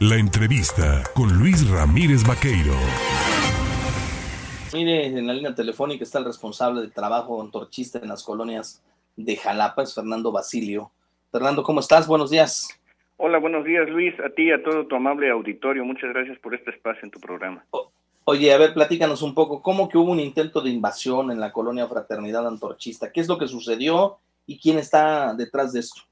La entrevista con Luis Ramírez Vaqueiro. Mire, en la línea telefónica está el responsable del trabajo antorchista en las colonias de Jalapa, es Fernando Basilio. Fernando, ¿cómo estás? Buenos días. Hola, buenos días Luis, a ti y a todo tu amable auditorio. Muchas gracias por este espacio en tu programa. oye, a ver, platícanos un poco, ¿cómo que hubo un intento de invasión en la colonia Fraternidad Antorchista? ¿Qué es lo que sucedió y quién está detrás de esto?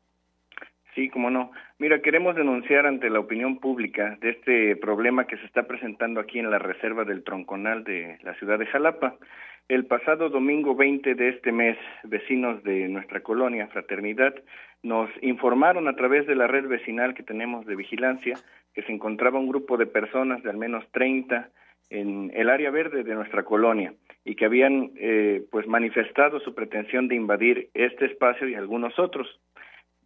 Sí, cómo no. Mira, queremos denunciar ante la opinión pública de este problema que se está presentando aquí en la reserva del Tronconal de la ciudad de Jalapa. El pasado domingo 20 de este mes, vecinos de nuestra colonia, Fraternidad, nos informaron a través de la red vecinal que tenemos de vigilancia que se encontraba un grupo de personas de al menos 30 en el área verde de nuestra colonia y que habían eh, pues manifestado su pretensión de invadir este espacio y algunos otros.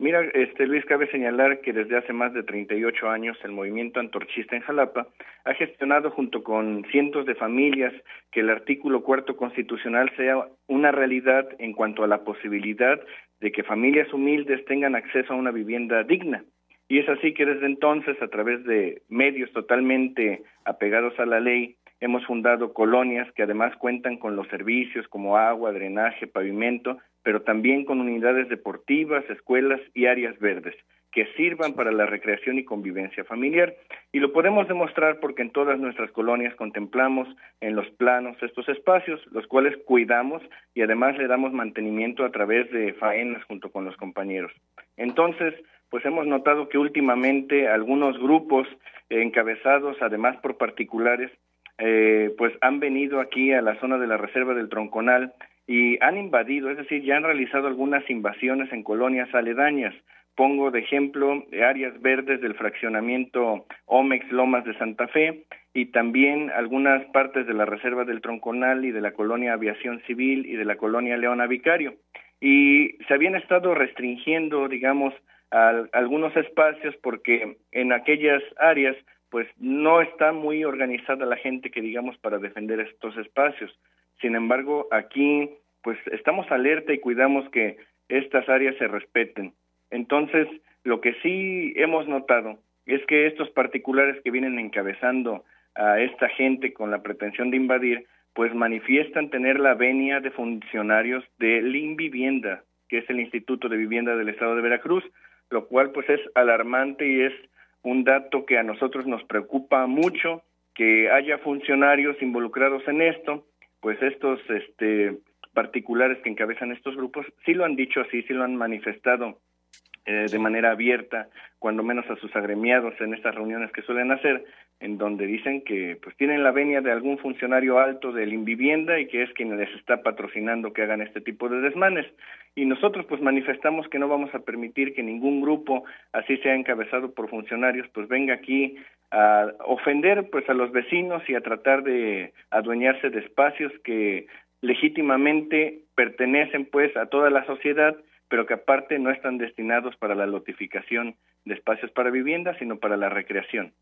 Mira, este Luis, cabe señalar que desde hace más de 38 años el movimiento antorchista en Jalapa ha gestionado junto con cientos de familias que el artículo cuarto constitucional sea una realidad en cuanto a la posibilidad de que familias humildes tengan acceso a una vivienda digna. Y es así que desde entonces, a través de medios totalmente apegados a la ley, hemos fundado colonias que además cuentan con los servicios como agua, drenaje, pavimento, pero también con unidades deportivas, escuelas y áreas verdes que sirvan para la recreación y convivencia familiar. Y lo podemos demostrar porque en todas nuestras colonias contemplamos en los planos estos espacios, los cuales cuidamos y además le damos mantenimiento a través de faenas junto con los compañeros. Entonces, pues hemos notado que últimamente algunos grupos encabezados además por particulares eh, pues han venido aquí a la zona de la reserva del Tronconal y han invadido, es decir, ya han realizado algunas invasiones en colonias aledañas. Pongo de ejemplo áreas verdes del fraccionamiento Omex Lomas de Santa Fe y también algunas partes de la reserva del Tronconal y de la colonia Aviación Civil y de la colonia Leona Vicario. Y se habían estado restringiendo, digamos, algunos espacios porque en aquellas áreas pues no está muy organizada la gente que digamos para defender estos espacios. Sin embargo, aquí pues estamos alerta y cuidamos que estas áreas se respeten. Entonces, lo que sí hemos notado es que estos particulares que vienen encabezando a esta gente con la pretensión de invadir, pues manifiestan tener la venia de funcionarios de Vivienda, que es el Instituto de Vivienda del Estado de Veracruz, lo cual pues es alarmante y es un dato que a nosotros nos preocupa mucho que haya funcionarios involucrados en esto pues estos este, particulares que encabezan estos grupos sí lo han dicho así, sí lo han manifestado eh, de manera abierta, cuando menos a sus agremiados en estas reuniones que suelen hacer, en donde dicen que pues tienen la venia de algún funcionario alto del Invivienda y que es quien les está patrocinando que hagan este tipo de desmanes. Y nosotros pues manifestamos que no vamos a permitir que ningún grupo, así sea encabezado por funcionarios, pues venga aquí a ofender pues a los vecinos y a tratar de adueñarse de espacios que legítimamente pertenecen pues a toda la sociedad, pero que aparte no están destinados para la lotificación de espacios para vivienda, sino para la recreación.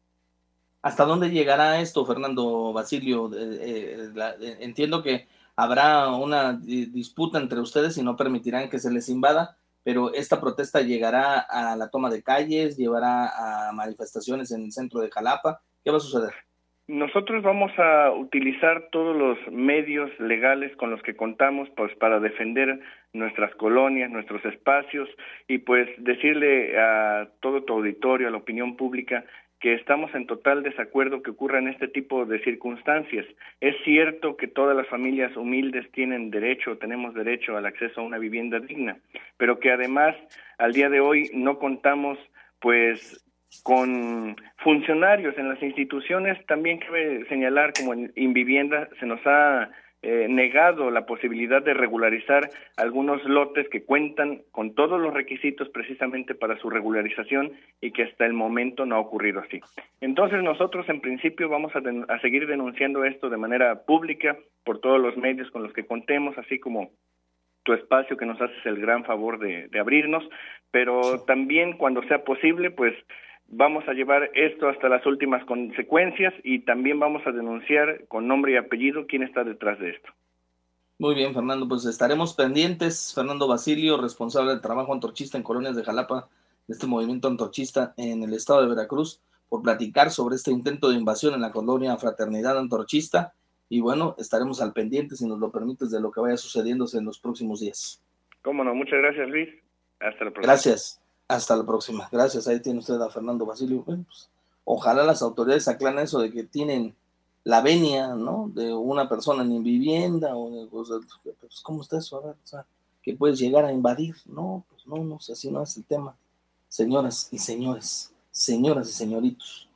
¿Hasta dónde llegará esto, Fernando Basilio? Eh, eh, entiendo que habrá una disputa entre ustedes y no permitirán que se les invada, pero esta protesta llegará a la toma de calles, llevará a manifestaciones en el centro de Jalapa. ¿Qué va a suceder? Nosotros vamos a utilizar todos los medios legales con los que contamos pues para defender nuestras colonias, nuestros espacios y pues decirle a todo tu auditorio, a la opinión pública que estamos en total desacuerdo que ocurran este tipo de circunstancias. Es cierto que todas las familias humildes tienen derecho, tenemos derecho al acceso a una vivienda digna, pero que además al día de hoy no contamos pues con funcionarios en las instituciones, también cabe señalar como en Invivienda se nos ha eh, negado la posibilidad de regularizar algunos lotes que cuentan con todos los requisitos precisamente para su regularización y que hasta el momento no ha ocurrido así. Entonces nosotros en principio vamos a, a seguir denunciando esto de manera pública por todos los medios con los que contemos, así como tu espacio que nos haces el gran favor de, de abrirnos, pero también cuando sea posible, pues Vamos a llevar esto hasta las últimas consecuencias y también vamos a denunciar con nombre y apellido quién está detrás de esto. Muy bien, Fernando, pues estaremos pendientes. Fernando Basilio, responsable del trabajo antorchista en colonias de Jalapa, de este movimiento antorchista en el estado de Veracruz. por platicar sobre este intento de invasión en la colonia Fraternidad Antorchista. Y bueno, estaremos al pendiente, si nos lo permites, de lo que vaya sucediéndose en los próximos días. Cómo no, muchas gracias, Luis. Hasta la próxima. Gracias. Hasta la próxima. Gracias. Ahí tiene usted a Fernando Basilio. Pues, ojalá las autoridades aclaren eso de que tienen la venia, ¿no? De una persona en vivienda o de cosas. Pues, ¿Cómo está eso? A ver, o sea, que puedes llegar a invadir. No, pues no, no así no es el tema. Señoras y señores, señoras y señoritos,